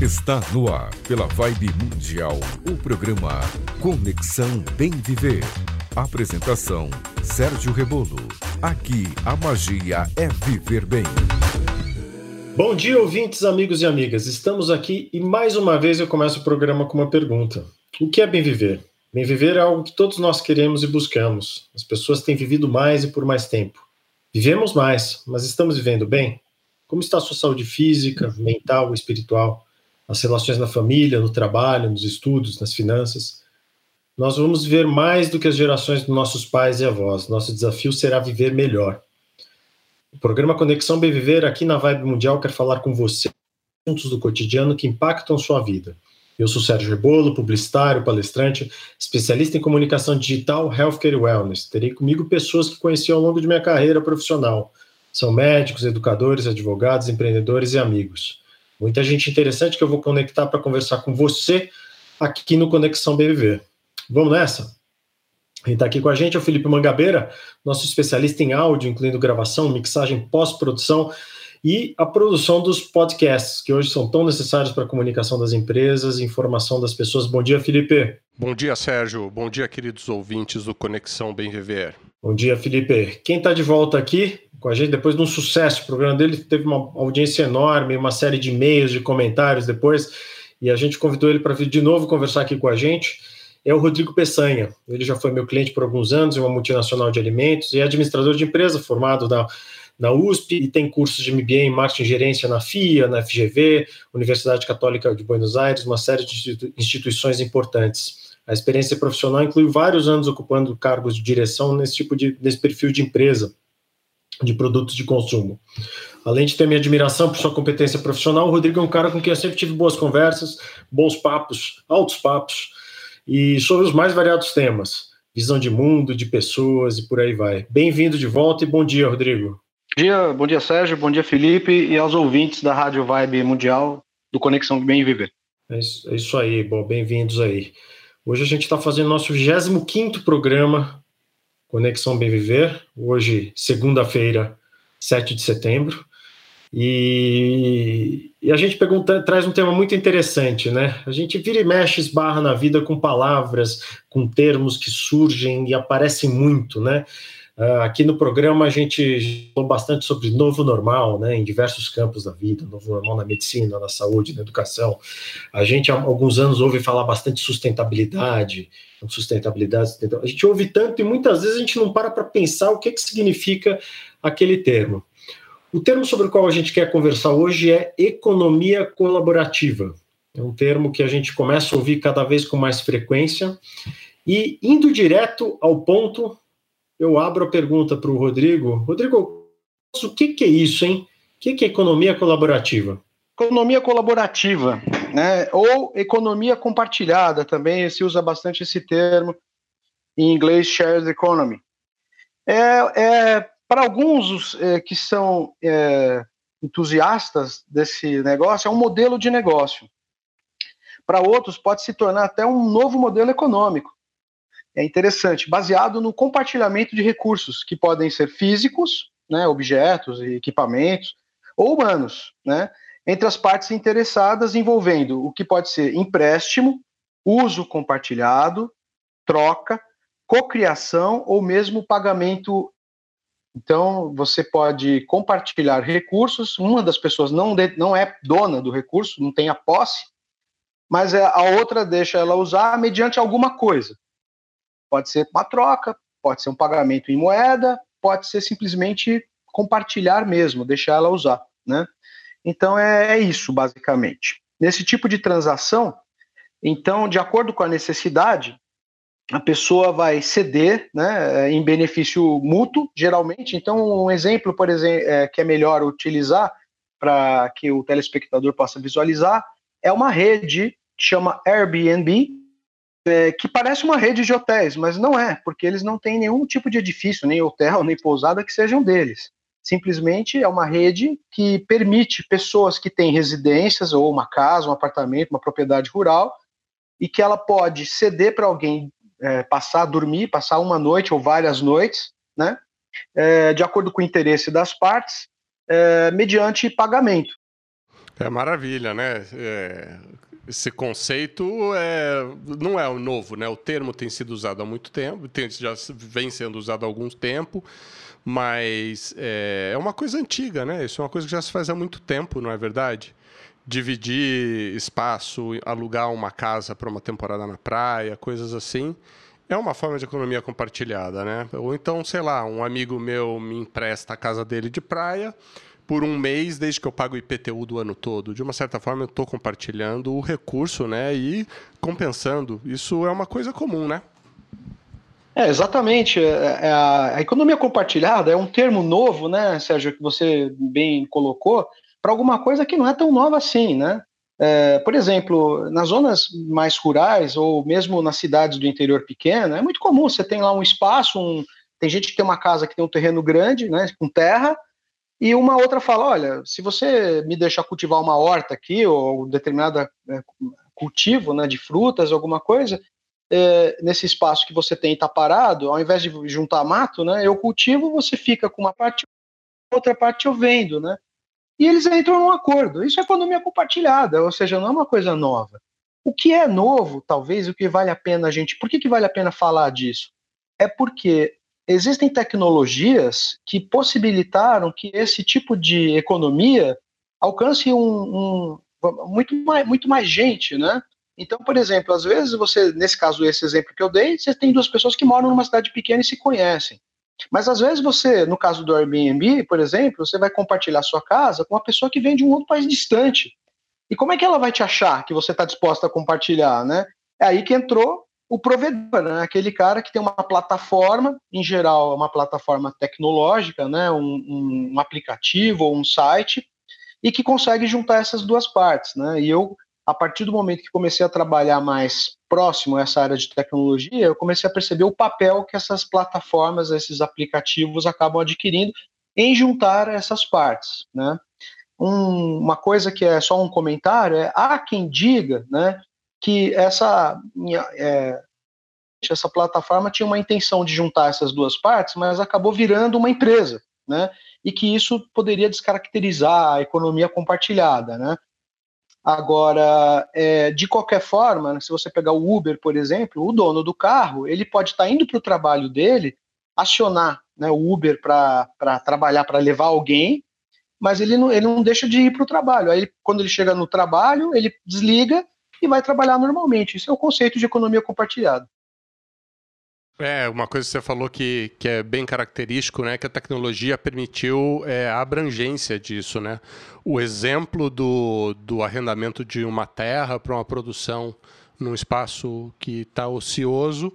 Está no ar, pela Vibe Mundial, o programa Conexão Bem Viver. Apresentação: Sérgio Rebolo. Aqui a magia é viver bem. Bom dia, ouvintes, amigos e amigas. Estamos aqui e mais uma vez eu começo o programa com uma pergunta: O que é bem viver? Bem viver é algo que todos nós queremos e buscamos. As pessoas têm vivido mais e por mais tempo. Vivemos mais, mas estamos vivendo bem? Como está a sua saúde física, mental, espiritual? As relações na família, no trabalho, nos estudos, nas finanças? Nós vamos viver mais do que as gerações dos nossos pais e avós. Nosso desafio será viver melhor. O programa Conexão Bem Viver, aqui na Vibe Mundial, quer falar com você assuntos do cotidiano que impactam sua vida. Eu sou Sérgio Rebolo, publicitário, palestrante, especialista em comunicação digital, healthcare e wellness. Terei comigo pessoas que conheci ao longo de minha carreira profissional. São médicos, educadores, advogados, empreendedores e amigos. Muita gente interessante que eu vou conectar para conversar com você aqui no Conexão BBV. Vamos nessa? Quem está aqui com a gente é o Felipe Mangabeira, nosso especialista em áudio, incluindo gravação, mixagem, pós-produção e a produção dos podcasts, que hoje são tão necessários para a comunicação das empresas e informação das pessoas. Bom dia, Felipe. Bom dia, Sérgio. Bom dia, queridos ouvintes do Conexão Bem Viver. Bom dia, Felipe. Quem está de volta aqui com a gente depois de um sucesso, o programa dele teve uma audiência enorme, uma série de e-mails, de comentários depois, e a gente convidou ele para vir de novo conversar aqui com a gente. É o Rodrigo Peçanha. Ele já foi meu cliente por alguns anos em uma multinacional de alimentos e é administrador de empresa, formado na na USP e tem cursos de MBA em marketing e gerência na FIA, na FGV, Universidade Católica de Buenos Aires, uma série de instituições importantes. A experiência profissional inclui vários anos ocupando cargos de direção nesse tipo de nesse perfil de empresa de produtos de consumo. Além de ter minha admiração por sua competência profissional, o Rodrigo é um cara com quem eu sempre tive boas conversas, bons papos, altos papos, e sobre os mais variados temas, visão de mundo, de pessoas e por aí vai. Bem-vindo de volta e bom dia, Rodrigo dia, bom dia, Sérgio, bom dia, Felipe, e aos ouvintes da Rádio Vibe Mundial do Conexão Bem Viver. É isso, é isso aí, bom, bem-vindos aí. Hoje a gente está fazendo nosso 25 programa Conexão Bem Viver, hoje, segunda-feira, 7 de setembro, e, e, a gente traz um tema muito interessante, né? A gente vira e mexe, esbarra na vida com palavras, com termos que surgem e aparecem muito, né? Uh, aqui no programa a gente falou bastante sobre novo normal, né, em diversos campos da vida, novo normal na medicina, na saúde, na educação. A gente há alguns anos ouve falar bastante sustentabilidade, sustentabilidade, sustentabilidade. A gente ouve tanto e muitas vezes a gente não para para pensar o que, que significa aquele termo. O termo sobre o qual a gente quer conversar hoje é economia colaborativa. É um termo que a gente começa a ouvir cada vez com mais frequência e indo direto ao ponto eu abro a pergunta para o Rodrigo. Rodrigo, o que, que é isso, hein? O que, que é economia colaborativa? Economia colaborativa, né? Ou economia compartilhada também se usa bastante esse termo em inglês, shared economy. É, é para alguns é, que são é, entusiastas desse negócio, é um modelo de negócio. Para outros, pode se tornar até um novo modelo econômico é interessante, baseado no compartilhamento de recursos que podem ser físicos, né, objetos e equipamentos, ou humanos, né, entre as partes interessadas, envolvendo o que pode ser empréstimo, uso compartilhado, troca, cocriação ou mesmo pagamento. Então, você pode compartilhar recursos, uma das pessoas não, de, não é dona do recurso, não tem a posse, mas é, a outra deixa ela usar mediante alguma coisa. Pode ser uma troca, pode ser um pagamento em moeda, pode ser simplesmente compartilhar mesmo, deixar ela usar, né? Então é, é isso, basicamente. Nesse tipo de transação, então, de acordo com a necessidade, a pessoa vai ceder né, em benefício mútuo, geralmente. Então, um exemplo, por exemplo, é, que é melhor utilizar para que o telespectador possa visualizar é uma rede que chama Airbnb, é, que parece uma rede de hotéis, mas não é, porque eles não têm nenhum tipo de edifício, nem hotel, nem pousada que sejam deles. Simplesmente é uma rede que permite pessoas que têm residências, ou uma casa, um apartamento, uma propriedade rural, e que ela pode ceder para alguém é, passar, dormir, passar uma noite ou várias noites, né, é, de acordo com o interesse das partes, é, mediante pagamento. É maravilha, né? É, esse conceito é, não é novo, né? O termo tem sido usado há muito tempo, tem, já vem sendo usado há algum tempo, mas é, é uma coisa antiga, né? Isso é uma coisa que já se faz há muito tempo, não é verdade? Dividir espaço, alugar uma casa para uma temporada na praia, coisas assim. É uma forma de economia compartilhada, né? Ou então, sei lá, um amigo meu me empresta a casa dele de praia por um mês, desde que eu pago o IPTU do ano todo. De uma certa forma, eu estou compartilhando o recurso, né? E compensando. Isso é uma coisa comum, né? É, exatamente. É, é a, a economia compartilhada é um termo novo, né, Sérgio, que você bem colocou, para alguma coisa que não é tão nova assim, né? É, por exemplo, nas zonas mais rurais ou mesmo nas cidades do interior pequeno, é muito comum. Você tem lá um espaço, um, tem gente que tem uma casa que tem um terreno grande, né, com terra, e uma outra fala: olha, se você me deixar cultivar uma horta aqui, ou um determinado é, cultivo né, de frutas, alguma coisa, é, nesse espaço que você tem está parado, ao invés de juntar mato, né, eu cultivo, você fica com uma parte, outra parte eu vendo, né? E eles entram num acordo. Isso é economia compartilhada, ou seja, não é uma coisa nova. O que é novo, talvez, o que vale a pena a gente. Por que, que vale a pena falar disso? É porque existem tecnologias que possibilitaram que esse tipo de economia alcance um, um, muito, mais, muito mais gente, né? Então, por exemplo, às vezes você, nesse caso, esse exemplo que eu dei, você tem duas pessoas que moram numa cidade pequena e se conhecem. Mas às vezes você, no caso do Airbnb, por exemplo, você vai compartilhar sua casa com uma pessoa que vem de um outro país distante. E como é que ela vai te achar que você está disposta a compartilhar, né? É aí que entrou o provedor, né? aquele cara que tem uma plataforma, em geral, uma plataforma tecnológica, né? um, um aplicativo ou um site, e que consegue juntar essas duas partes. Né? E eu, a partir do momento que comecei a trabalhar mais próximo a essa área de tecnologia, eu comecei a perceber o papel que essas plataformas, esses aplicativos acabam adquirindo em juntar essas partes. Né? Um, uma coisa que é só um comentário é há quem diga né, que essa, é, essa plataforma tinha uma intenção de juntar essas duas partes, mas acabou virando uma empresa, né? E que isso poderia descaracterizar a economia compartilhada, né? Agora, é, de qualquer forma, se você pegar o Uber, por exemplo, o dono do carro, ele pode estar indo para o trabalho dele, acionar né, o Uber para trabalhar, para levar alguém, mas ele não, ele não deixa de ir para o trabalho. Aí, quando ele chega no trabalho, ele desliga e vai trabalhar normalmente. Isso é o conceito de economia compartilhada. É, uma coisa que você falou que, que é bem característico, né, que a tecnologia permitiu é, a abrangência disso, né? O exemplo do, do arrendamento de uma terra para uma produção num espaço que está ocioso,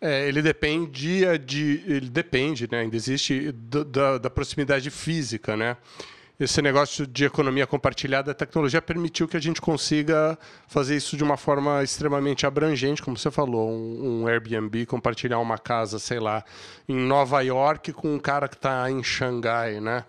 é, ele dependia de, ele depende, né, ainda existe da, da proximidade física, né? Esse negócio de economia compartilhada, a tecnologia permitiu que a gente consiga fazer isso de uma forma extremamente abrangente, como você falou, um, um Airbnb, compartilhar uma casa, sei lá, em Nova York com um cara que está em Xangai, né?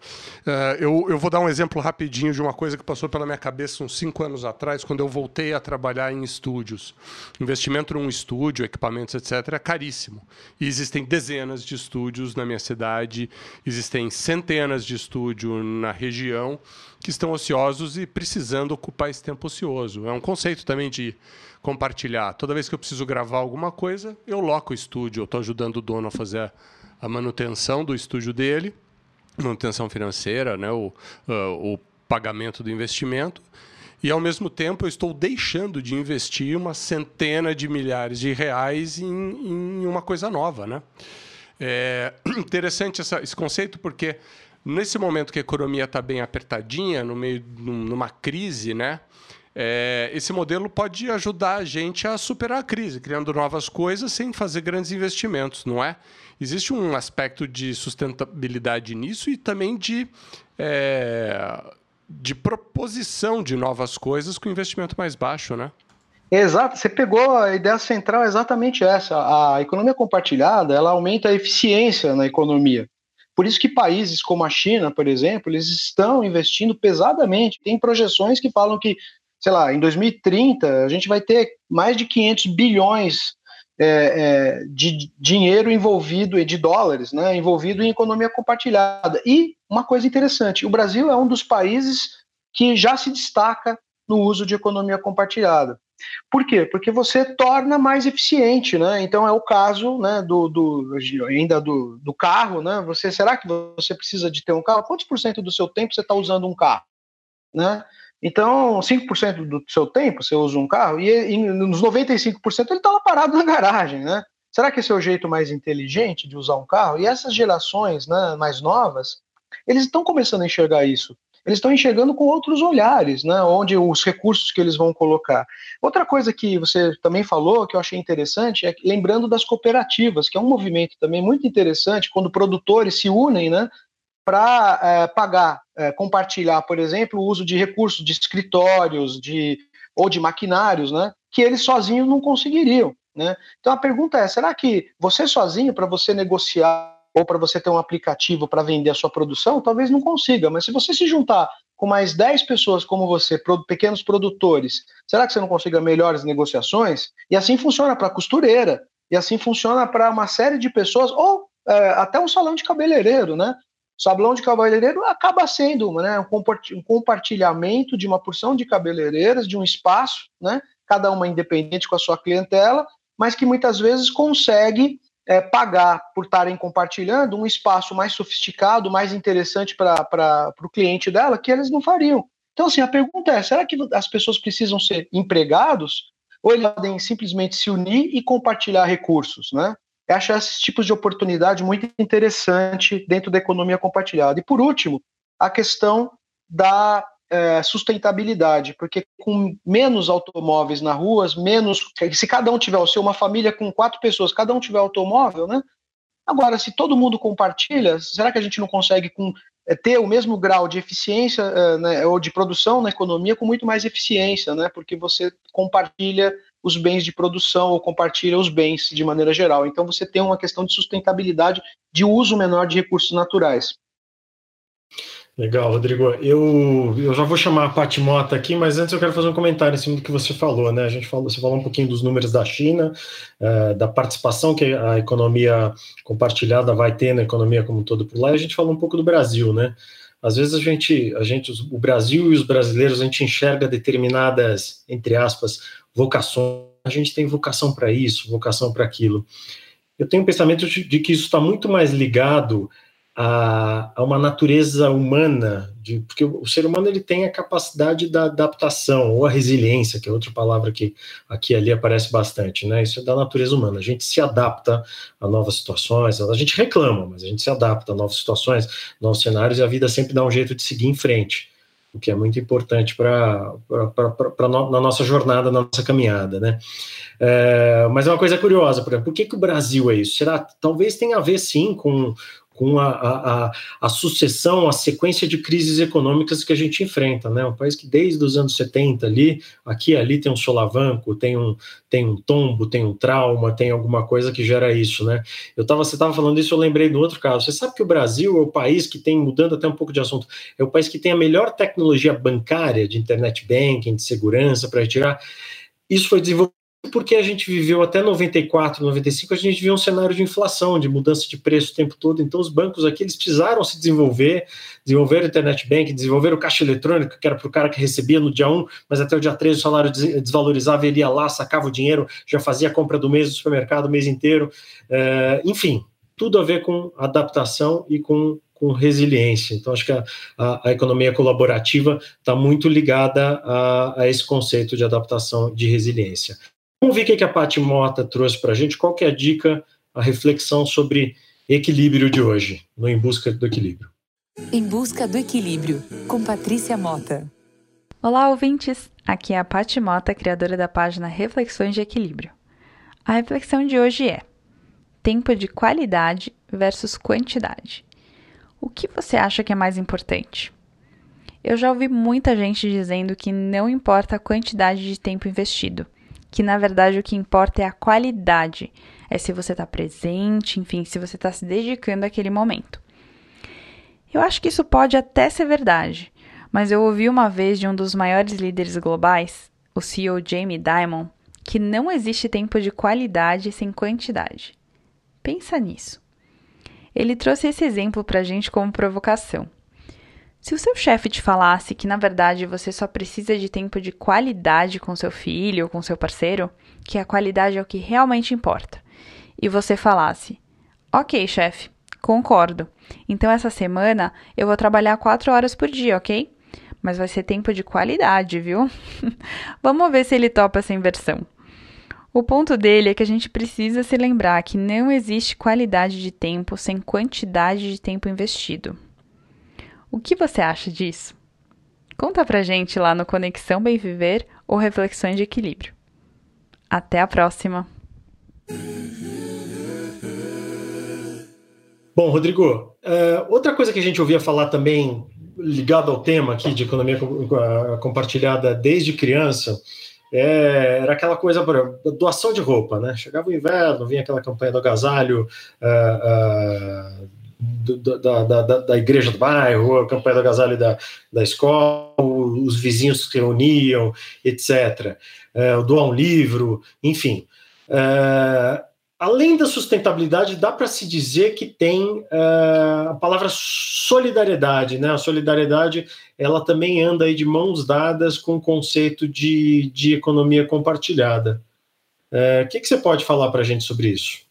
Uh, eu, eu vou dar um exemplo rapidinho de uma coisa que passou pela minha cabeça uns cinco anos atrás, quando eu voltei a trabalhar em estúdios. Investimento num estúdio, equipamentos, etc., é caríssimo. E existem dezenas de estúdios na minha cidade, existem centenas de estúdios na região região que estão ociosos e precisando ocupar esse tempo ocioso. É um conceito também de compartilhar. Toda vez que eu preciso gravar alguma coisa, eu loco o estúdio, eu estou ajudando o dono a fazer a manutenção do estúdio dele, manutenção financeira, né, o, uh, o pagamento do investimento. E, ao mesmo tempo, eu estou deixando de investir uma centena de milhares de reais em, em uma coisa nova. Né? É interessante essa, esse conceito porque Nesse momento que a economia está bem apertadinha, no meio numa crise, né? É, esse modelo pode ajudar a gente a superar a crise, criando novas coisas sem fazer grandes investimentos, não é? Existe um aspecto de sustentabilidade nisso e também de, é, de proposição de novas coisas com investimento mais baixo, né? Exato, você pegou a ideia central é exatamente essa. A economia compartilhada ela aumenta a eficiência na economia. Por isso que países como a China, por exemplo, eles estão investindo pesadamente. Tem projeções que falam que, sei lá, em 2030 a gente vai ter mais de 500 bilhões é, é, de dinheiro envolvido, de dólares, né, envolvido em economia compartilhada. E uma coisa interessante, o Brasil é um dos países que já se destaca no uso de economia compartilhada. Por quê? Porque você torna mais eficiente, né? Então é o caso, né, do, do ainda do, do carro, né? Você será que você precisa de ter um carro? Quantos por cento do seu tempo você está usando um carro, né? Então, 5% do seu tempo você usa um carro e, e nos 95% ele está lá parado na garagem, né? Será que esse é o jeito mais inteligente de usar um carro? E essas gerações né, mais novas, eles estão começando a enxergar isso eles estão enxergando com outros olhares, né, onde os recursos que eles vão colocar. Outra coisa que você também falou, que eu achei interessante, é lembrando das cooperativas, que é um movimento também muito interessante, quando produtores se unem, né, para é, pagar, é, compartilhar, por exemplo, o uso de recursos de escritórios, de ou de maquinários, né, que eles sozinhos não conseguiriam. Né? Então a pergunta é: será que você sozinho, para você negociar ou para você ter um aplicativo para vender a sua produção, talvez não consiga, mas se você se juntar com mais 10 pessoas como você, pequenos produtores, será que você não consiga melhores negociações? E assim funciona para costureira, e assim funciona para uma série de pessoas, ou é, até um salão de cabeleireiro, né? O salão de cabeleireiro acaba sendo né, um compartilhamento de uma porção de cabeleireiras, de um espaço, né? Cada uma independente com a sua clientela, mas que muitas vezes consegue é, pagar por estarem compartilhando um espaço mais sofisticado, mais interessante para o cliente dela, que eles não fariam. Então, assim, a pergunta é: será que as pessoas precisam ser empregados ou eles podem simplesmente se unir e compartilhar recursos, né? Eu acho esses tipos de oportunidade muito interessante dentro da economia compartilhada. E por último, a questão da é, sustentabilidade, porque com menos automóveis nas ruas, menos. Se cada um tiver o seu, uma família com quatro pessoas, cada um tiver automóvel, né? Agora, se todo mundo compartilha, será que a gente não consegue com, é, ter o mesmo grau de eficiência é, né, ou de produção na economia com muito mais eficiência, né? Porque você compartilha os bens de produção ou compartilha os bens de maneira geral. Então você tem uma questão de sustentabilidade, de uso menor de recursos naturais. Legal, Rodrigo. Eu, eu já vou chamar a Paty Mota aqui, mas antes eu quero fazer um comentário em cima do que você falou, né? A gente falou, você falou um pouquinho dos números da China, uh, da participação que a economia compartilhada vai ter na economia como um todo por lá, e a gente falou um pouco do Brasil, né? Às vezes a gente, a gente, o Brasil e os brasileiros, a gente enxerga determinadas, entre aspas, vocações. A gente tem vocação para isso, vocação para aquilo. Eu tenho um pensamento de que isso está muito mais ligado a, a uma natureza humana, de, porque o ser humano ele tem a capacidade da adaptação, ou a resiliência, que é outra palavra que aqui ali aparece bastante, né? Isso é da natureza humana. A gente se adapta a novas situações, a gente reclama, mas a gente se adapta a novas situações, novos cenários, e a vida sempre dá um jeito de seguir em frente, o que é muito importante para no, na nossa jornada, na nossa caminhada, né? É, mas é uma coisa curiosa, por exemplo, por que, que o Brasil é isso? Será talvez tenha a ver sim com com a, a, a, sucessão, a sequência de crises econômicas que a gente enfrenta, né? Um país que desde os anos 70 ali, aqui ali tem um solavanco, tem um, tem um tombo, tem um trauma, tem alguma coisa que gera isso, né? Eu tava, você estava falando isso, eu lembrei do outro caso. Você sabe que o Brasil é o país que tem, mudando até um pouco de assunto, é o país que tem a melhor tecnologia bancária de internet banking, de segurança para retirar. Isso foi desenvolvido porque a gente viveu até 94, 95, a gente viu um cenário de inflação, de mudança de preço o tempo todo. Então, os bancos aqui eles precisaram se desenvolver, desenvolver o internet bank, desenvolver o caixa eletrônico, que era para o cara que recebia no dia 1, mas até o dia 3 o salário desvalorizava, ele ia lá, sacava o dinheiro, já fazia a compra do mês do supermercado o mês inteiro. É, enfim, tudo a ver com adaptação e com com resiliência. Então, acho que a, a, a economia colaborativa está muito ligada a, a, esse conceito de adaptação de resiliência. Vamos ver o que a Paty Mota trouxe para a gente. Qual que é a dica, a reflexão sobre equilíbrio de hoje, no Em Busca do Equilíbrio? Em Busca do Equilíbrio, com Patrícia Mota. Olá, ouvintes! Aqui é a Paty Mota, criadora da página Reflexões de Equilíbrio. A reflexão de hoje é: tempo de qualidade versus quantidade. O que você acha que é mais importante? Eu já ouvi muita gente dizendo que não importa a quantidade de tempo investido que na verdade o que importa é a qualidade, é se você está presente, enfim, se você está se dedicando àquele momento. Eu acho que isso pode até ser verdade, mas eu ouvi uma vez de um dos maiores líderes globais, o CEO Jamie Dimon, que não existe tempo de qualidade sem quantidade. Pensa nisso. Ele trouxe esse exemplo para a gente como provocação. Se o seu chefe te falasse que na verdade você só precisa de tempo de qualidade com seu filho ou com seu parceiro, que a qualidade é o que realmente importa, e você falasse: Ok, chefe, concordo. Então essa semana eu vou trabalhar quatro horas por dia, ok? Mas vai ser tempo de qualidade, viu? Vamos ver se ele topa essa inversão. O ponto dele é que a gente precisa se lembrar que não existe qualidade de tempo sem quantidade de tempo investido. O que você acha disso? Conta pra gente lá no Conexão Bem Viver ou Reflexões de Equilíbrio. Até a próxima! Bom, Rodrigo, é, outra coisa que a gente ouvia falar também, ligado ao tema aqui de economia compartilhada desde criança, é, era aquela coisa, doação de roupa, né? Chegava o inverno, vinha aquela campanha do agasalho, uh, uh, do, da, da, da, igreja do bairro, a campanha do agasalho da, da escola, os vizinhos se reuniam, etc. É, doar um livro, enfim. É, além da sustentabilidade, dá para se dizer que tem é, a palavra solidariedade, né? A solidariedade, ela também anda aí de mãos dadas com o conceito de, de economia compartilhada. É, o que, que você pode falar para a gente sobre isso?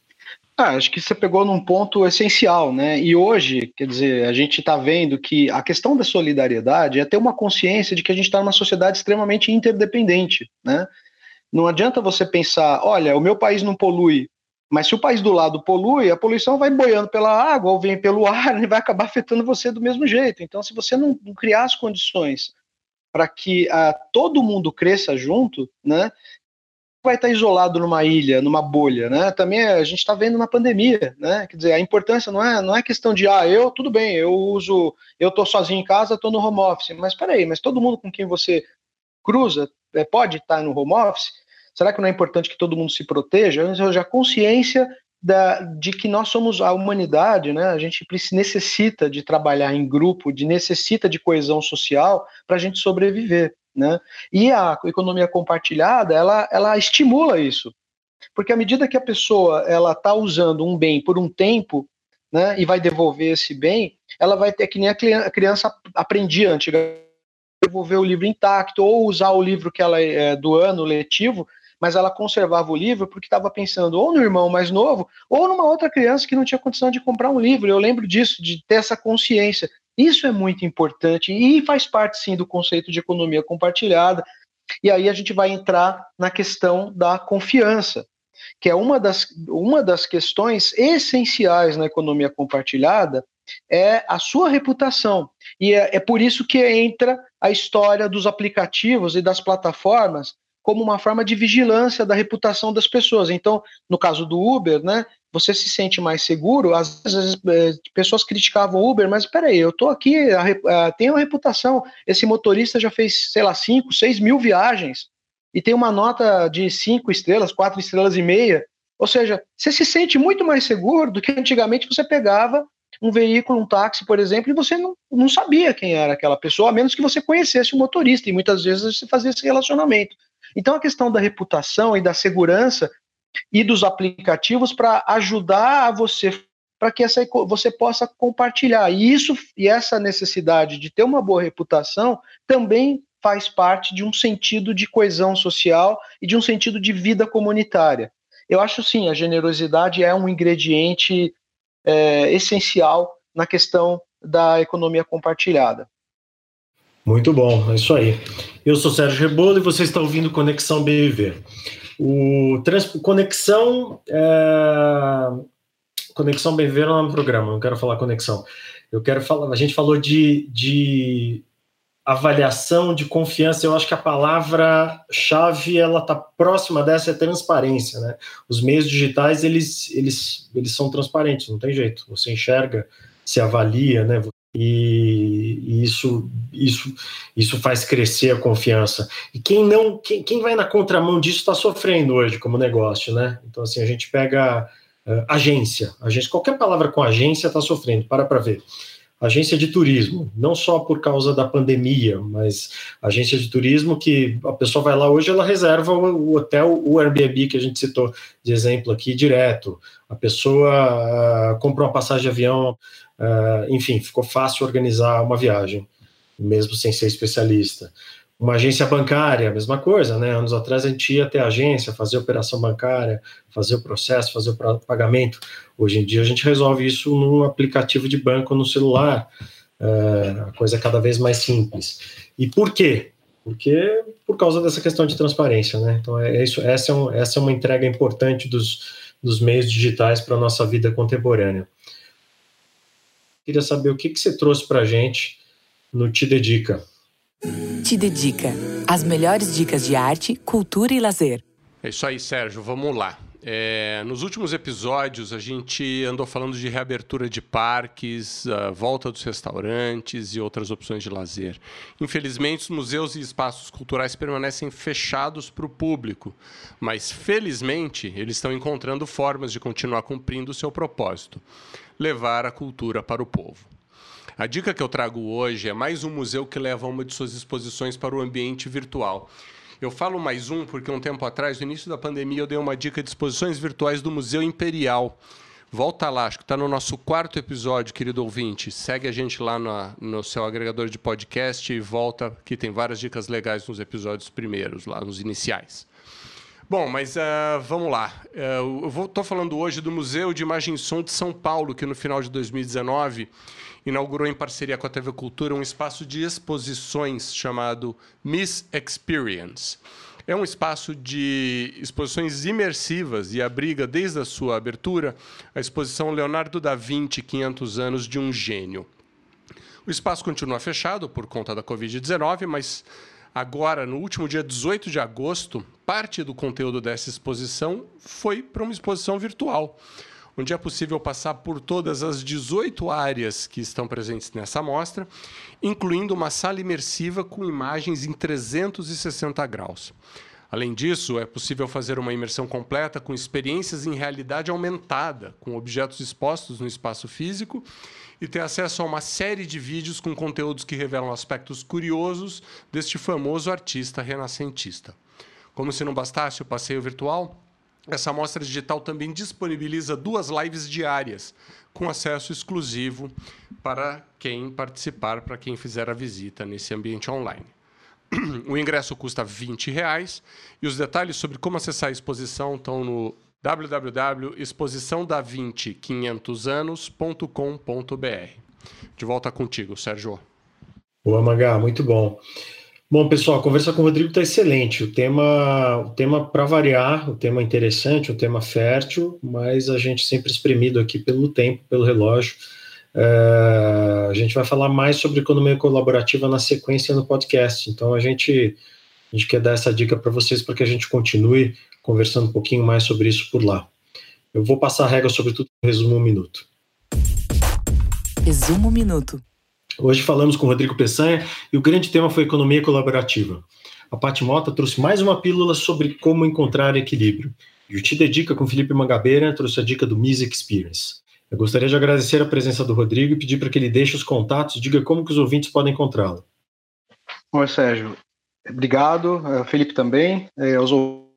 Ah, acho que você pegou num ponto essencial, né? E hoje, quer dizer, a gente está vendo que a questão da solidariedade é ter uma consciência de que a gente está numa sociedade extremamente interdependente, né? Não adianta você pensar, olha, o meu país não polui, mas se o país do lado polui, a poluição vai boiando pela água ou vem pelo ar e vai acabar afetando você do mesmo jeito. Então, se você não criar as condições para que uh, todo mundo cresça junto, né? Vai estar isolado numa ilha, numa bolha, né? Também a gente está vendo na pandemia, né? Quer dizer, a importância não é, não é questão de ah, eu tudo bem, eu uso, eu estou sozinho em casa, estou no home office, mas peraí, mas todo mundo com quem você cruza é, pode estar no home office? Será que não é importante que todo mundo se proteja? Já a consciência da, de que nós somos a humanidade, né? A gente necessita de trabalhar em grupo, de necessita de coesão social para a gente sobreviver. Né? E a economia compartilhada, ela, ela estimula isso. Porque à medida que a pessoa ela está usando um bem por um tempo, né, e vai devolver esse bem, ela vai ter que nem a criança aprendia antigamente devolver o livro intacto ou usar o livro que ela é do ano letivo, mas ela conservava o livro porque estava pensando ou no irmão mais novo ou numa outra criança que não tinha condição de comprar um livro. Eu lembro disso, de ter essa consciência. Isso é muito importante e faz parte sim do conceito de economia compartilhada. E aí a gente vai entrar na questão da confiança, que é uma das, uma das questões essenciais na economia compartilhada, é a sua reputação. E é, é por isso que entra a história dos aplicativos e das plataformas como uma forma de vigilância da reputação das pessoas. Então, no caso do Uber, né, você se sente mais seguro. Às vezes, é, pessoas criticavam o Uber, mas peraí, eu estou aqui, a, a, tenho uma reputação. Esse motorista já fez, sei lá, 5, 6 mil viagens e tem uma nota de 5 estrelas, 4 estrelas e meia. Ou seja, você se sente muito mais seguro do que antigamente você pegava um veículo, um táxi, por exemplo, e você não, não sabia quem era aquela pessoa, a menos que você conhecesse o motorista, e muitas vezes você fazia esse relacionamento. Então, a questão da reputação e da segurança e dos aplicativos para ajudar a você para que essa, você possa compartilhar. E isso e essa necessidade de ter uma boa reputação também faz parte de um sentido de coesão social e de um sentido de vida comunitária. Eu acho sim, a generosidade é um ingrediente é, essencial na questão da economia compartilhada. Muito bom, é isso aí. Eu sou Sérgio Rebolo e você está ouvindo Conexão BV. O trans, conexão é, conexão bem ver no programa. Não quero falar conexão. Eu quero falar. A gente falou de, de avaliação de confiança. Eu acho que a palavra-chave ela está próxima dessa é transparência, né? Os meios digitais eles eles eles são transparentes, não tem jeito. Você enxerga, se avalia, né? E, isso, isso, isso faz crescer a confiança. E quem não, quem, quem vai na contramão disso está sofrendo hoje como negócio, né? Então assim a gente pega uh, agência, agência, qualquer palavra com agência está sofrendo. Para para ver. Agência de turismo, não só por causa da pandemia, mas agência de turismo que a pessoa vai lá hoje, ela reserva o, hotel, o Airbnb que a gente citou de exemplo aqui direto. A pessoa uh, comprou uma passagem de avião, Uh, enfim, ficou fácil organizar uma viagem. mesmo sem ser especialista. Uma agência bancária, mesma coisa, né? Anos atrás a gente ia até a agência, fazer operação bancária, fazer o processo, fazer o pagamento. Hoje em dia a gente resolve isso num aplicativo de banco no celular. É, a coisa é cada vez mais simples. E por quê? Porque por causa dessa questão de transparência, né? Então é isso, essa é, um, essa é uma entrega importante dos, dos meios digitais para a nossa vida contemporânea. Queria saber o que, que você trouxe para a gente no Te Dedica. Te Dedica. As melhores dicas de arte, cultura e lazer. É isso aí, Sérgio. Vamos lá. É, nos últimos episódios, a gente andou falando de reabertura de parques, volta dos restaurantes e outras opções de lazer. Infelizmente, os museus e espaços culturais permanecem fechados para o público, mas felizmente eles estão encontrando formas de continuar cumprindo o seu propósito levar a cultura para o povo. A dica que eu trago hoje é mais um museu que leva uma de suas exposições para o ambiente virtual. Eu falo mais um porque um tempo atrás, no início da pandemia, eu dei uma dica de exposições virtuais do Museu Imperial. Volta lá, acho que está no nosso quarto episódio, querido ouvinte. Segue a gente lá no, seu agregador de podcast e volta, que tem várias dicas legais nos episódios primeiros, lá nos iniciais. Bom, mas uh, vamos lá. Uh, eu estou falando hoje do Museu de Imagem e Som de São Paulo, que no final de 2019 inaugurou em parceria com a TV Cultura um espaço de exposições chamado Miss Experience. É um espaço de exposições imersivas e abriga, desde a sua abertura, a exposição Leonardo da Vinci 500 anos de um gênio. O espaço continua fechado por conta da Covid-19, mas agora, no último dia 18 de agosto, parte do conteúdo dessa exposição foi para uma exposição virtual, onde é possível passar por todas as 18 áreas que estão presentes nessa amostra, incluindo uma sala imersiva com imagens em 360 graus. Além disso, é possível fazer uma imersão completa com experiências em realidade aumentada, com objetos expostos no espaço físico e ter acesso a uma série de vídeos com conteúdos que revelam aspectos curiosos deste famoso artista renascentista. Como se não bastasse o passeio virtual, essa amostra digital também disponibiliza duas lives diárias, com acesso exclusivo para quem participar, para quem fizer a visita nesse ambiente online. O ingresso custa 20 reais, e os detalhes sobre como acessar a exposição estão no www.exposiçãoda20 De volta contigo, Sérgio. Boa, Magá, muito bom. Bom, pessoal, a conversa com o Rodrigo está excelente. O tema, o tema para variar, o tema interessante, o tema fértil, mas a gente sempre espremido aqui pelo tempo, pelo relógio. É, a gente vai falar mais sobre economia colaborativa na sequência no podcast. Então a gente, a gente quer dar essa dica para vocês para que a gente continue conversando um pouquinho mais sobre isso por lá. Eu vou passar a regra sobre tudo no resumo um minuto. Resumo um minuto. Hoje falamos com Rodrigo Peçanha e o grande tema foi economia colaborativa. A Pati Mota trouxe mais uma pílula sobre como encontrar equilíbrio. E o Te Dedica com Felipe Mangabeira trouxe a dica do Miss Experience. Eu gostaria de agradecer a presença do Rodrigo e pedir para que ele deixe os contatos, diga como que os ouvintes podem encontrá-lo. Oi, Sérgio. Obrigado, eh, Felipe também. É, os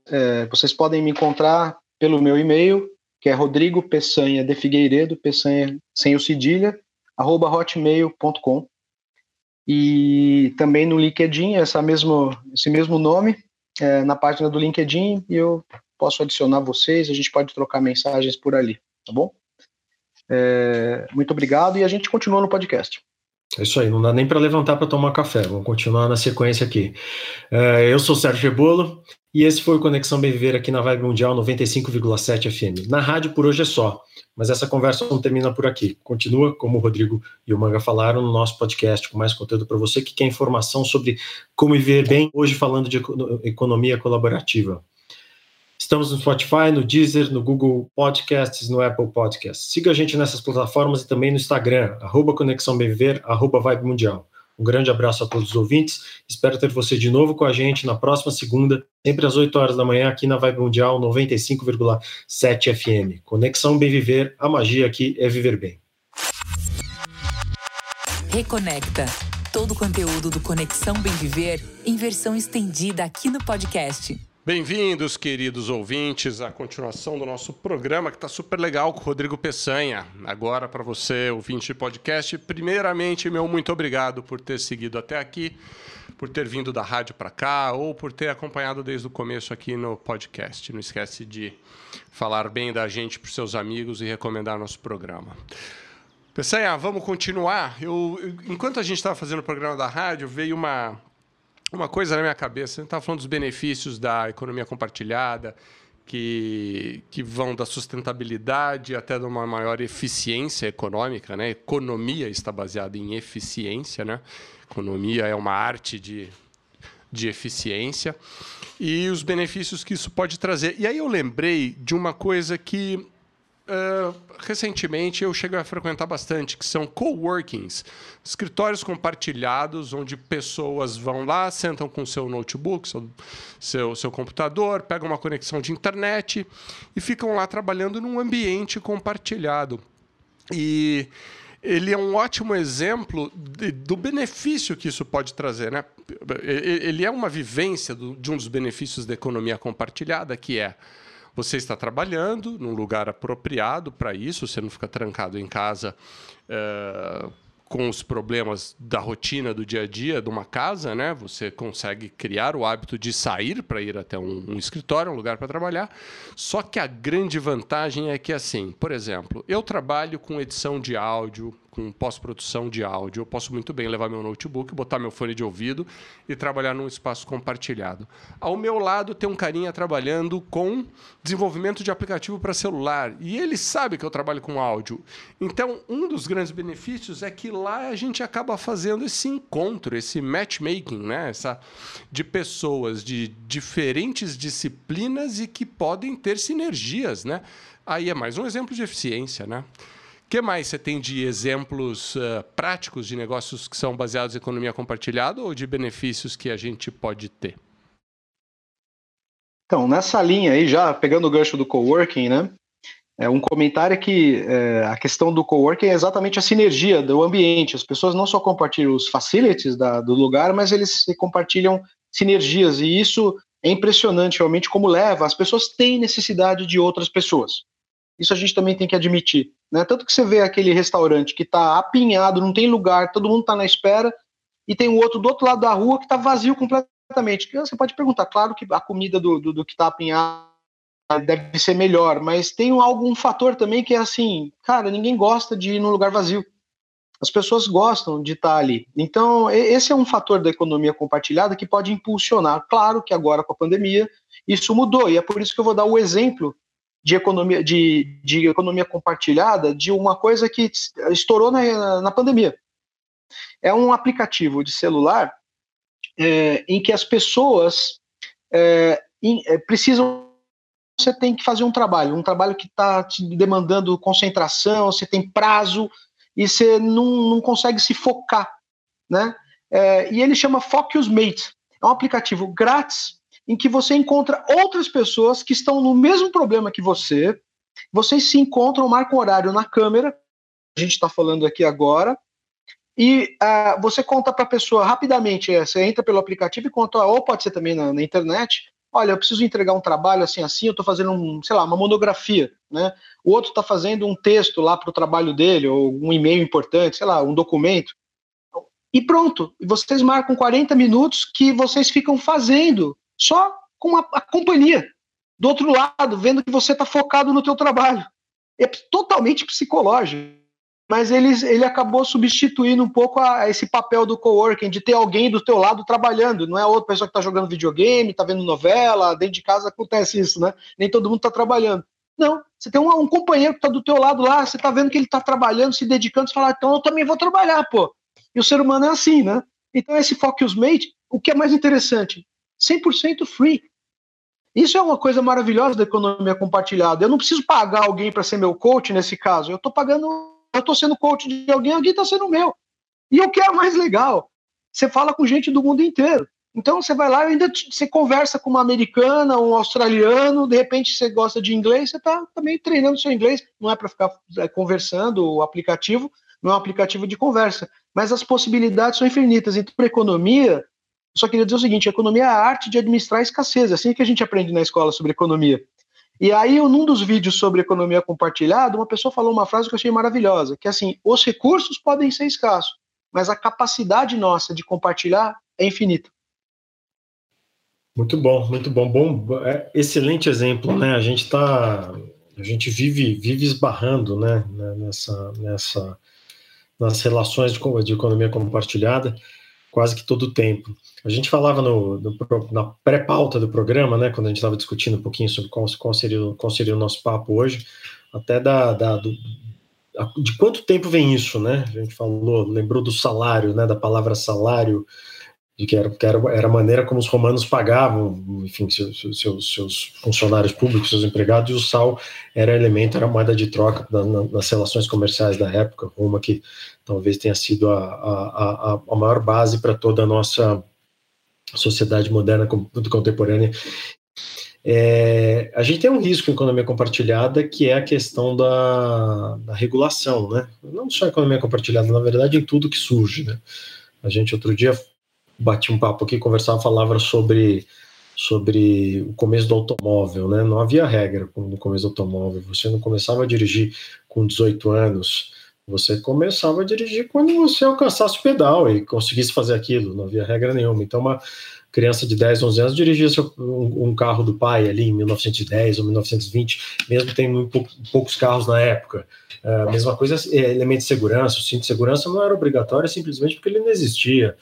é, vocês podem me encontrar pelo meu e-mail, que é Rodrigo Peçanha de Figueiredo, Peçanha sem o cedilha, arroba hotmail.com. E também no LinkedIn, essa mesmo, esse mesmo nome, é, na página do LinkedIn, e eu posso adicionar vocês, a gente pode trocar mensagens por ali, tá bom? É, muito obrigado e a gente continua no podcast. É isso aí, não dá nem para levantar para tomar café. Vamos continuar na sequência aqui. É, eu sou o Sérgio Rebolo e esse foi o Conexão Bem Viver aqui na Vibe Mundial 95,7 FM. Na rádio por hoje é só, mas essa conversa não termina por aqui. Continua, como o Rodrigo e o Manga falaram, no nosso podcast com mais conteúdo para você que quer informação sobre como viver bem, hoje falando de economia colaborativa. Estamos no Spotify, no Deezer, no Google Podcasts, no Apple Podcasts. Siga a gente nessas plataformas e também no Instagram, arroba Conexão Bem Viver, arroba Vibe Mundial. Um grande abraço a todos os ouvintes. Espero ter você de novo com a gente na próxima segunda, sempre às 8 horas da manhã, aqui na Vibe Mundial 95,7 FM. Conexão Bem Viver, a magia aqui é viver bem. Reconecta. Todo o conteúdo do Conexão Bem Viver em versão estendida aqui no podcast. Bem-vindos, queridos ouvintes, à continuação do nosso programa que está super legal com o Rodrigo Peçanha. Agora, para você, ouvinte de podcast, primeiramente, meu muito obrigado por ter seguido até aqui, por ter vindo da rádio para cá ou por ter acompanhado desde o começo aqui no podcast. Não esquece de falar bem da gente para seus amigos e recomendar nosso programa. Peçanha, vamos continuar. Eu, enquanto a gente estava fazendo o programa da rádio, veio uma uma coisa na minha cabeça. A gente estava falando dos benefícios da economia compartilhada, que, que vão da sustentabilidade até de uma maior eficiência econômica. Né? Economia está baseada em eficiência. Né? Economia é uma arte de, de eficiência. E os benefícios que isso pode trazer. E aí eu lembrei de uma coisa que Uh, recentemente eu cheguei a frequentar bastante, que são coworkings, escritórios compartilhados, onde pessoas vão lá, sentam com seu notebook, seu, seu, seu computador, pegam uma conexão de internet e ficam lá trabalhando num ambiente compartilhado. E ele é um ótimo exemplo de, do benefício que isso pode trazer. Né? Ele é uma vivência do, de um dos benefícios da economia compartilhada, que é você está trabalhando num lugar apropriado para isso, você não fica trancado em casa é, com os problemas da rotina do dia a dia de uma casa, né? Você consegue criar o hábito de sair para ir até um, um escritório, um lugar para trabalhar. Só que a grande vantagem é que, assim, por exemplo, eu trabalho com edição de áudio, com pós-produção de áudio. Eu posso muito bem levar meu notebook, botar meu fone de ouvido e trabalhar num espaço compartilhado. Ao meu lado tem um carinha trabalhando com desenvolvimento de aplicativo para celular e ele sabe que eu trabalho com áudio. Então, um dos grandes benefícios é que lá a gente acaba fazendo esse encontro, esse matchmaking, né? Essa de pessoas de diferentes disciplinas e que podem ter sinergias, né? Aí é mais um exemplo de eficiência, né? Que mais você tem de exemplos uh, práticos de negócios que são baseados em economia compartilhada ou de benefícios que a gente pode ter? Então, nessa linha aí, já pegando o gancho do coworking, né? É um comentário que é, a questão do coworking é exatamente a sinergia do ambiente. As pessoas não só compartilham os facilities da, do lugar, mas eles compartilham sinergias. E isso é impressionante realmente como leva. As pessoas têm necessidade de outras pessoas. Isso a gente também tem que admitir. Né? Tanto que você vê aquele restaurante que está apinhado, não tem lugar, todo mundo está na espera, e tem o outro do outro lado da rua que está vazio completamente. Você pode perguntar, claro que a comida do, do, do que está apinhado deve ser melhor, mas tem algum fator também que é assim, cara, ninguém gosta de ir num lugar vazio. As pessoas gostam de estar tá ali. Então, esse é um fator da economia compartilhada que pode impulsionar. Claro que agora com a pandemia isso mudou, e é por isso que eu vou dar o exemplo de economia, de, de economia compartilhada de uma coisa que estourou na, na pandemia. É um aplicativo de celular é, em que as pessoas é, é, precisam. Você tem que fazer um trabalho, um trabalho que está te demandando concentração, você tem prazo e você não, não consegue se focar, né? É, e ele chama Focus Mate. É um aplicativo grátis em que você encontra outras pessoas que estão no mesmo problema que você. Vocês se encontram, marcam horário na câmera, a gente está falando aqui agora, e uh, você conta para a pessoa rapidamente, é, você entra pelo aplicativo e conta, ou pode ser também na, na internet, olha, eu preciso entregar um trabalho assim, assim, eu estou fazendo, um, sei lá, uma monografia, né? O outro está fazendo um texto lá para o trabalho dele, ou um e-mail importante, sei lá, um documento. E pronto, vocês marcam 40 minutos que vocês ficam fazendo só com a, a companhia do outro lado, vendo que você está focado no teu trabalho. É totalmente psicológico. Mas ele, ele acabou substituindo um pouco a, a esse papel do coworking, de ter alguém do teu lado trabalhando. Não é outra pessoa que está jogando videogame, está vendo novela, dentro de casa acontece isso, né? Nem todo mundo está trabalhando. Não, você tem um, um companheiro que está do teu lado lá, você está vendo que ele está trabalhando, se dedicando, você fala, ah, então eu também vou trabalhar, pô. E o ser humano é assim, né? Então esse Focus Mate, o que é mais interessante? 100% free. Isso é uma coisa maravilhosa da economia compartilhada. Eu não preciso pagar alguém para ser meu coach nesse caso. Eu estou pagando, eu estou sendo coach de alguém, alguém está sendo meu. E o que é mais legal? Você fala com gente do mundo inteiro. Então você vai lá e ainda você conversa com uma americana, um australiano, de repente você gosta de inglês, você está também treinando seu inglês. Não é para ficar é, conversando o aplicativo, não é um aplicativo de conversa. Mas as possibilidades são infinitas. Então, para economia, só queria dizer o seguinte: economia é a arte de administrar a escassez, é assim que a gente aprende na escola sobre economia. E aí, num dos vídeos sobre economia compartilhada, uma pessoa falou uma frase que eu achei maravilhosa, que é assim, os recursos podem ser escassos, mas a capacidade nossa de compartilhar é infinita. Muito bom, muito bom, bom, é, excelente exemplo, né? A gente está, a gente vive, vive esbarrando, né? Nessa, nessa, nas relações de, de economia compartilhada quase que todo o tempo. A gente falava no, no na pré-pauta do programa, né, quando a gente estava discutindo um pouquinho sobre qual, qual, seria, qual seria o nosso papo hoje, até da, da do, de quanto tempo vem isso, né? A gente falou, lembrou do salário, né, da palavra salário, de que era, que era, era a maneira como os romanos pagavam, enfim, seus, seus, seus funcionários públicos, seus empregados, e o sal era elemento, era moeda de troca na, na, nas relações comerciais da época, Roma que talvez tenha sido a, a, a, a maior base para toda a nossa sociedade moderna contemporânea. É, a gente tem um risco em economia compartilhada que é a questão da, da regulação, né? Não só a economia compartilhada, na verdade, em tudo que surge, né? A gente outro dia bati um papo aqui, conversava, falava sobre sobre o começo do automóvel, né? Não havia regra no começo do automóvel. Você não começava a dirigir com 18 anos. Você começava a dirigir quando você alcançasse o pedal e conseguisse fazer aquilo, não havia regra nenhuma. Então, uma criança de 10, 11 anos dirigia um, carro do pai ali em 1910 ou 1920, mesmo tendo poucos carros na época. A uh, mesma coisa, é, elemento de segurança, o cinto de segurança não era obrigatório simplesmente porque ele não existia.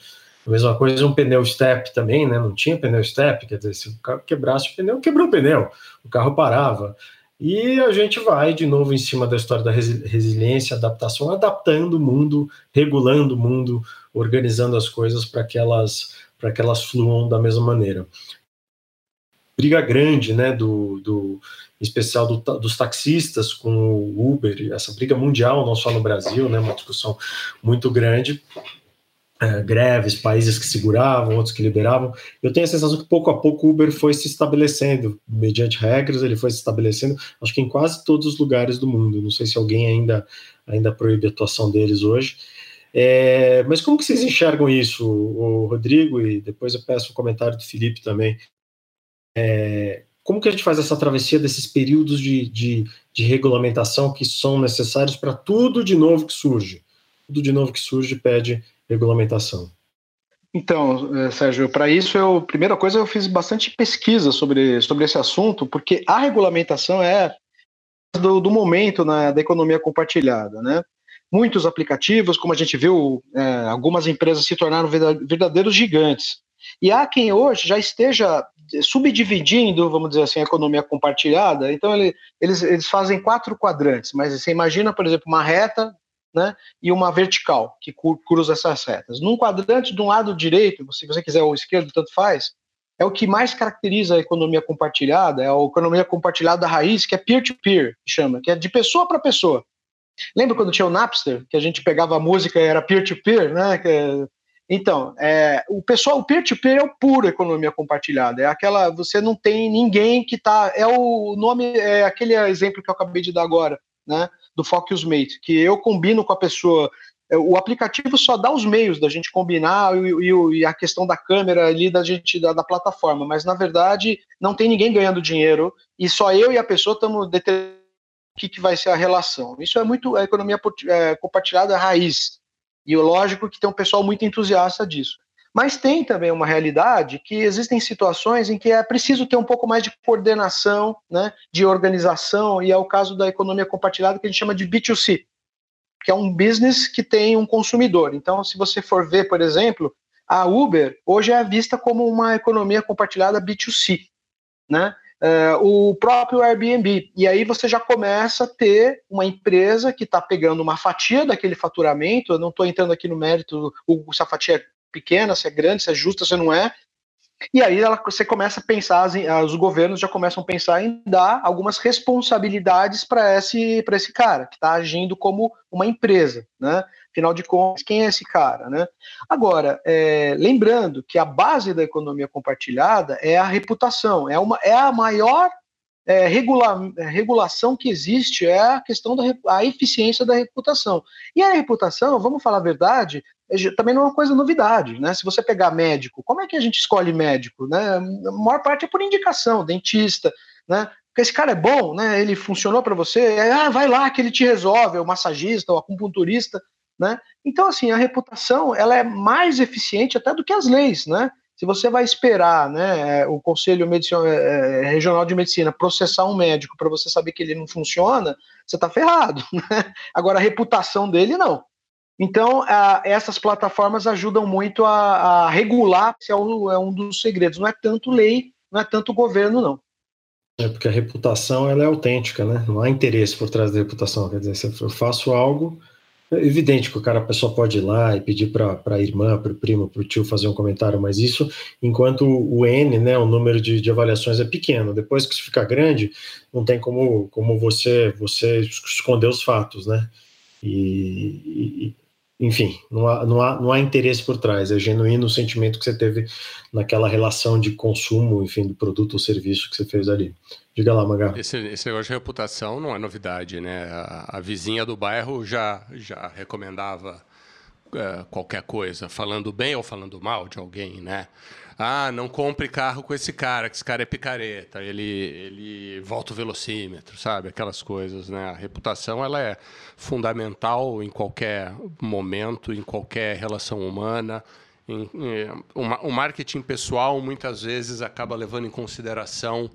A mesma coisa um pneu step também, né? Não tinha pneu step, quer dizer, se o carro quebrasse o pneu, quebrou o pneu, o carro parava. E a gente vai de novo em cima da história da resiliência, adaptação, adaptando o mundo, regulando o mundo, organizando as coisas para que elas para que elas fluam da mesma maneira. Briga grande, né, do, do em especial do, dos taxistas com o Uber, essa briga mundial, não só no Brasil, né, uma discussão muito grande é, greves, países que seguravam, outros que liberavam. Eu tenho a sensação que pouco a pouco o Uber foi se estabelecendo, mediante regras, ele foi se estabelecendo, acho que em quase todos os lugares do mundo. Não sei se alguém ainda, ainda proíbe a atuação deles hoje. É, mas como que vocês enxergam isso, o Rodrigo? E depois eu peço o um comentário do Felipe também. É, como que a gente faz essa travessia desses períodos de, de, de regulamentação que são necessários para tudo de novo que surge? Tudo de novo que surge pede regulamentação? Então, eh, Sérgio, para isso eu, primeira coisa, eu fiz bastante pesquisa sobre, sobre esse assunto, porque a regulamentação é do, do momento na, da economia compartilhada, né? Muitos aplicativos, como a gente viu, é, algumas empresas se tornaram verdadeiros gigantes. E há quem hoje já esteja subdividindo, vamos dizer assim, a economia compartilhada. Então, ele, eles, eles fazem quatro quadrantes, mas você imagina, por exemplo, uma reta né, e uma vertical que cruza essas retas. Num quadrante, um lado direito, se você quiser ou esquerdo, tanto faz, é o que mais caracteriza a economia compartilhada, é a economia compartilhada raiz, que é peer-to-peer, -peer, chama, que é de pessoa para pessoa. Lembra quando tinha o Napster, que a gente pegava a música e era peer-to-peer, -peer, né? É... Então, é, o pessoal, o peer-to-peer -peer é o puro economia compartilhada. É aquela, você não tem ninguém que está, é o nome, é aquele exemplo que eu acabei de dar agora, né? Do Focus Mate, que eu combino com a pessoa. É, o aplicativo só dá os meios da gente combinar e, e, e a questão da câmera ali da gente da, da, plataforma, mas na verdade não tem ninguém ganhando dinheiro e só eu e a pessoa estamos determinando o que, que vai ser a relação. Isso é muito a economia é, compartilhada raiz. E lógico que tem um pessoal muito entusiasta disso. Mas tem também uma realidade que existem situações em que é preciso ter um pouco mais de coordenação, né, de organização, e é o caso da economia compartilhada que a gente chama de B2C, que é um business que tem um consumidor. Então, se você for ver, por exemplo, a Uber hoje é vista como uma economia compartilhada B2C, né? Uh, o próprio Airbnb. E aí você já começa a ter uma empresa que está pegando uma fatia daquele faturamento. Eu não estou entrando aqui no mérito o, se a fatia é pequena, se é grande, se é justa, se não é. E aí ela, você começa a pensar, os governos já começam a pensar em dar algumas responsabilidades para esse, esse cara, que está agindo como uma empresa, né? Afinal de contas, quem é esse cara, né? Agora, é, lembrando que a base da economia compartilhada é a reputação, é, uma, é a maior é, regula, é, regulação que existe, é a questão da a eficiência da reputação. E a reputação, vamos falar a verdade, também não é uma coisa novidade, né? Se você pegar médico, como é que a gente escolhe médico, né? A maior parte é por indicação, dentista, né? Porque esse cara é bom, né? Ele funcionou para você, é, ah, vai lá que ele te resolve, é o massagista, o acupunturista, né? Então, assim, a reputação ela é mais eficiente até do que as leis, né? Se você vai esperar, né, o Conselho é, Regional de Medicina processar um médico para você saber que ele não funciona, você está ferrado. Né? Agora, a reputação dele, não. Então, a, essas plataformas ajudam muito a, a regular, se é um, é um dos segredos. Não é tanto lei, não é tanto governo, não. É porque a reputação ela é autêntica, né? Não há interesse por trás da reputação. Quer dizer, se eu faço algo, é evidente que o cara, a pessoa pode ir lá e pedir para a irmã, para o primo, para o tio fazer um comentário, mas isso, enquanto o N, né, o número de, de avaliações é pequeno. Depois que isso fica grande, não tem como, como você, você esconder os fatos, né? E, enfim, não há, não, há, não há interesse por trás, é genuíno o sentimento que você teve naquela relação de consumo, enfim, do produto ou serviço que você fez ali. Diga lá, Maga. Esse, esse negócio de reputação não é novidade, né? A, a vizinha do bairro já, já recomendava é, qualquer coisa, falando bem ou falando mal de alguém, né? Ah, não compre carro com esse cara, que esse cara é picareta, ele, ele volta o velocímetro, sabe? Aquelas coisas, né? A reputação, ela é fundamental em qualquer momento, em qualquer relação humana. Em, em, o marketing pessoal, muitas vezes, acaba levando em consideração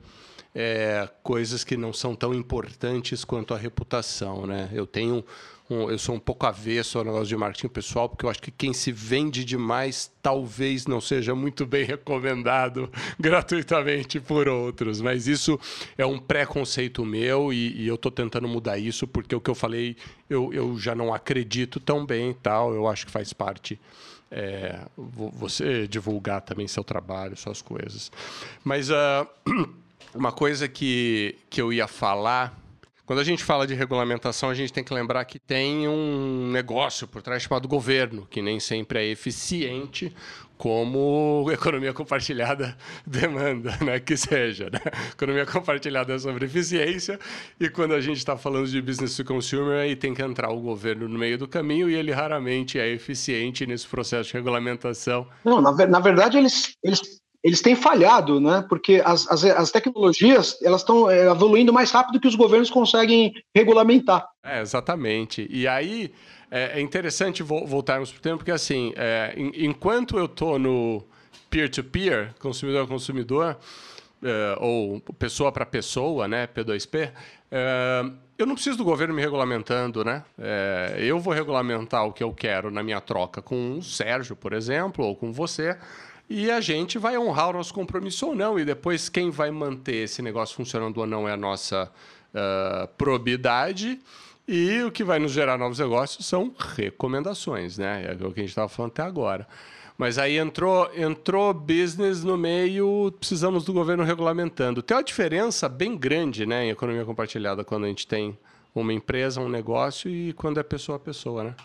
é, coisas que não são tão importantes quanto a reputação, né? Eu tenho um, eu sou um pouco avesso ao negócio de marketing pessoal, porque eu acho que quem se vende demais talvez não seja muito bem recomendado gratuitamente por outros. Mas isso é um preconceito meu e, e eu estou tentando mudar isso, porque o que eu falei eu, eu já não acredito tão bem tal. Eu acho que faz parte. É, você divulgar também seu trabalho, suas coisas. Mas uh, uma coisa que, que eu ia falar quando a gente fala de regulamentação, a gente tem que lembrar que tem um negócio por trás chamado governo, que nem sempre é eficiente como economia compartilhada demanda, né? que seja. Né? Economia compartilhada é sobre eficiência, e quando a gente está falando de business to consumer, aí tem que entrar o governo no meio do caminho, e ele raramente é eficiente nesse processo de regulamentação. Não, na, na verdade, eles, eles eles têm falhado, né? Porque as, as, as tecnologias elas estão é, evoluindo mais rápido que os governos conseguem regulamentar. É, exatamente. E aí é, é interessante voltarmos para o tempo, porque assim, é, enquanto eu estou no peer-to-peer, consumidor a consumidor, é, ou pessoa para pessoa, né? P2P, é, eu não preciso do governo me regulamentando, né? É, eu vou regulamentar o que eu quero na minha troca com o Sérgio, por exemplo, ou com você e a gente vai honrar o nosso compromisso ou não. E depois quem vai manter esse negócio funcionando ou não é a nossa uh, probidade. E o que vai nos gerar novos negócios são recomendações, né? É o que a gente estava falando até agora. Mas aí entrou, entrou business no meio, precisamos do governo regulamentando. Tem uma diferença bem grande né, em economia compartilhada quando a gente tem uma empresa, um negócio e quando é pessoa a pessoa, né?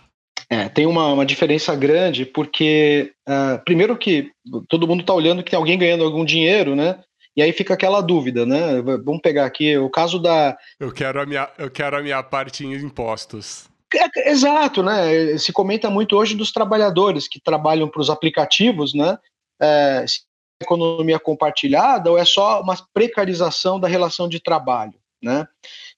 É, tem uma, uma diferença grande, porque, uh, primeiro que todo mundo está olhando que tem alguém ganhando algum dinheiro, né? E aí fica aquela dúvida, né? Vamos pegar aqui o caso da. Eu quero a minha, eu quero a minha parte em impostos. É, exato, né? Se comenta muito hoje dos trabalhadores que trabalham para os aplicativos, né? É, se é economia compartilhada ou é só uma precarização da relação de trabalho, né?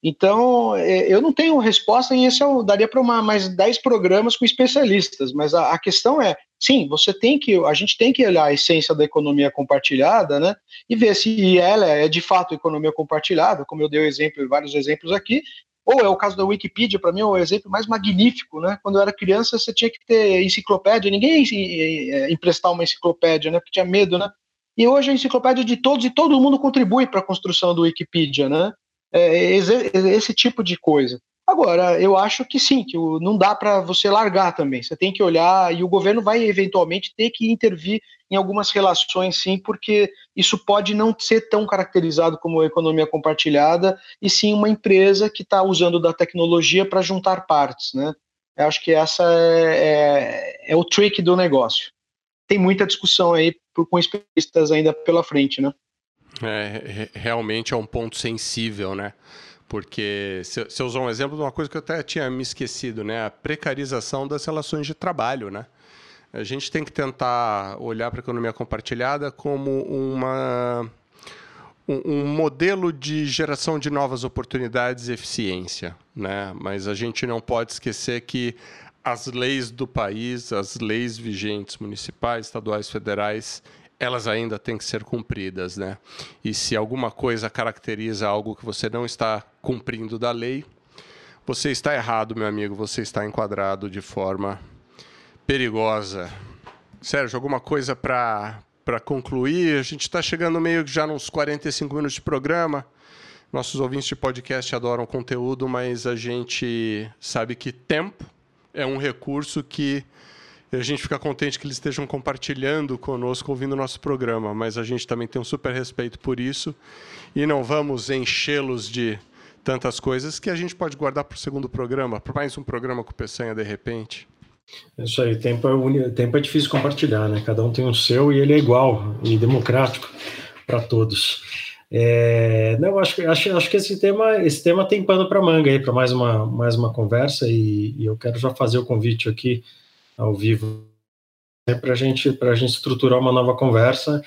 Então, é, eu não tenho resposta, e esse eu daria para mais 10 programas com especialistas, mas a, a, questão é, sim, você tem que, a gente tem que olhar a essência da economia compartilhada, né, e ver se ela é de fato economia compartilhada, como eu dei o exemplo, vários exemplos aqui, ou é o caso da Wikipedia, para mim é o exemplo mais magnífico, né? Quando eu era criança, você tinha que ter enciclopédia, ninguém ia emprestar uma enciclopédia, né? Porque tinha medo, né? E hoje a enciclopédia de todos e todo mundo contribui para a construção do Wikipedia, né? É, esse tipo de coisa. Agora, eu acho que sim, que não dá para você largar também. Você tem que olhar e o governo vai eventualmente ter que intervir em algumas relações, sim, porque isso pode não ser tão caracterizado como economia compartilhada e sim uma empresa que está usando da tecnologia para juntar partes, né? Eu acho que essa é, é, é o trick do negócio. Tem muita discussão aí com especialistas ainda pela frente, né? É, realmente é um ponto sensível, né? Porque eu usar um exemplo de uma coisa que eu até tinha me esquecido, né? A precarização das relações de trabalho, né? A gente tem que tentar olhar para a economia compartilhada como uma um, um, modelo de geração de novas oportunidades e eficiência, né? Mas a gente não pode esquecer que as leis do país, as leis vigentes municipais, estaduais, federais, elas ainda têm que ser cumpridas, né? E se alguma coisa caracteriza algo que você não está cumprindo da lei, você está errado, meu amigo, você está enquadrado de forma perigosa. Sérgio, alguma coisa para para concluir, a gente está chegando meio que já nos 45 minutos de programa. Nossos ouvintes de podcast adoram conteúdo, mas a gente sabe que tempo é um recurso que a gente fica contente que eles estejam compartilhando conosco, ouvindo o nosso programa, mas a gente também tem um super respeito por isso e não vamos enchê-los de tantas coisas que a gente pode guardar para o segundo programa, para mais um programa com o Peçanha de repente. É isso aí, tempo é, tempo é difícil compartilhar, né? Cada um tem o seu e ele é igual e democrático para todos. É, não, acho, acho, acho que esse tema, esse tema tem pano para manga aí para mais uma, mais uma conversa e, e, eu quero já fazer o convite aqui ao vivo para a gente, a gente estruturar uma nova conversa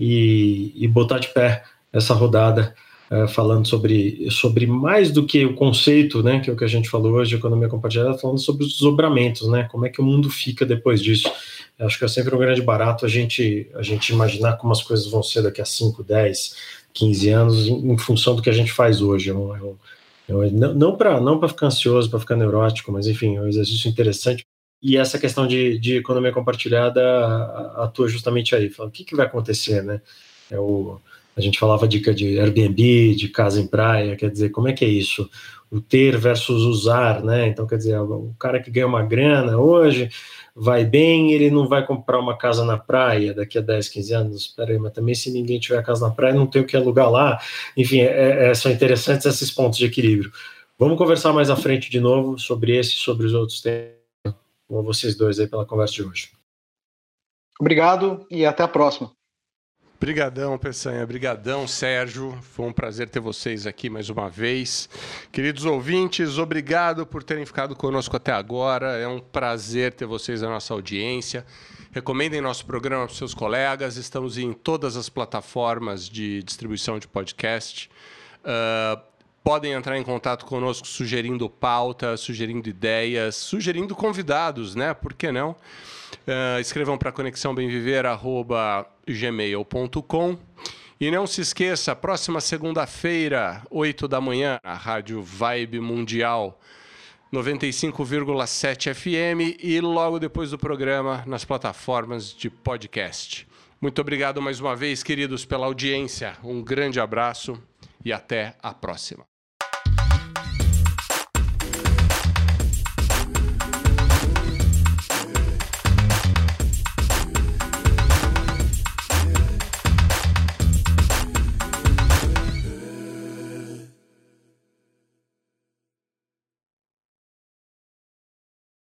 e, e botar de pé essa rodada uh, falando sobre, sobre mais do que o conceito, né, que é o que a gente falou hoje, economia compartilhada, falando sobre os desdobramentos, né, como é que o mundo fica depois disso. Eu acho que é sempre um grande barato a gente, a gente imaginar como as coisas vão ser daqui a 5, 10, 15 anos, em, em função do que a gente faz hoje. É é é não não para não ficar ansioso, para ficar neurótico, mas enfim, é um exercício interessante e essa questão de, de economia compartilhada atua justamente aí. Fala, o que, que vai acontecer, né? É o, a gente falava dica de Airbnb, de casa em praia, quer dizer, como é que é isso? O ter versus usar, né? Então, quer dizer, o cara que ganha uma grana hoje vai bem, ele não vai comprar uma casa na praia daqui a 10, 15 anos. Espera aí, mas também se ninguém tiver casa na praia, não tem o que alugar lá. Enfim, é, é, são interessantes esses pontos de equilíbrio. Vamos conversar mais à frente de novo sobre esse e sobre os outros temas. Com vocês dois aí pela conversa de hoje. Obrigado e até a próxima. Brigadão, Peçanha. Brigadão, Sérgio. Foi um prazer ter vocês aqui mais uma vez. Queridos ouvintes, obrigado por terem ficado conosco até agora. É um prazer ter vocês na nossa audiência. Recomendem nosso programa para seus colegas. Estamos em todas as plataformas de distribuição de podcast. Uh, podem entrar em contato conosco sugerindo pauta, sugerindo ideias, sugerindo convidados, né? Por que não? Uh, escrevam para conexãobemviver.gmail.com e não se esqueça, próxima segunda-feira, 8 da manhã, a Rádio Vibe Mundial 95,7 FM e logo depois do programa nas plataformas de podcast. Muito obrigado mais uma vez, queridos, pela audiência. Um grande abraço e até a próxima.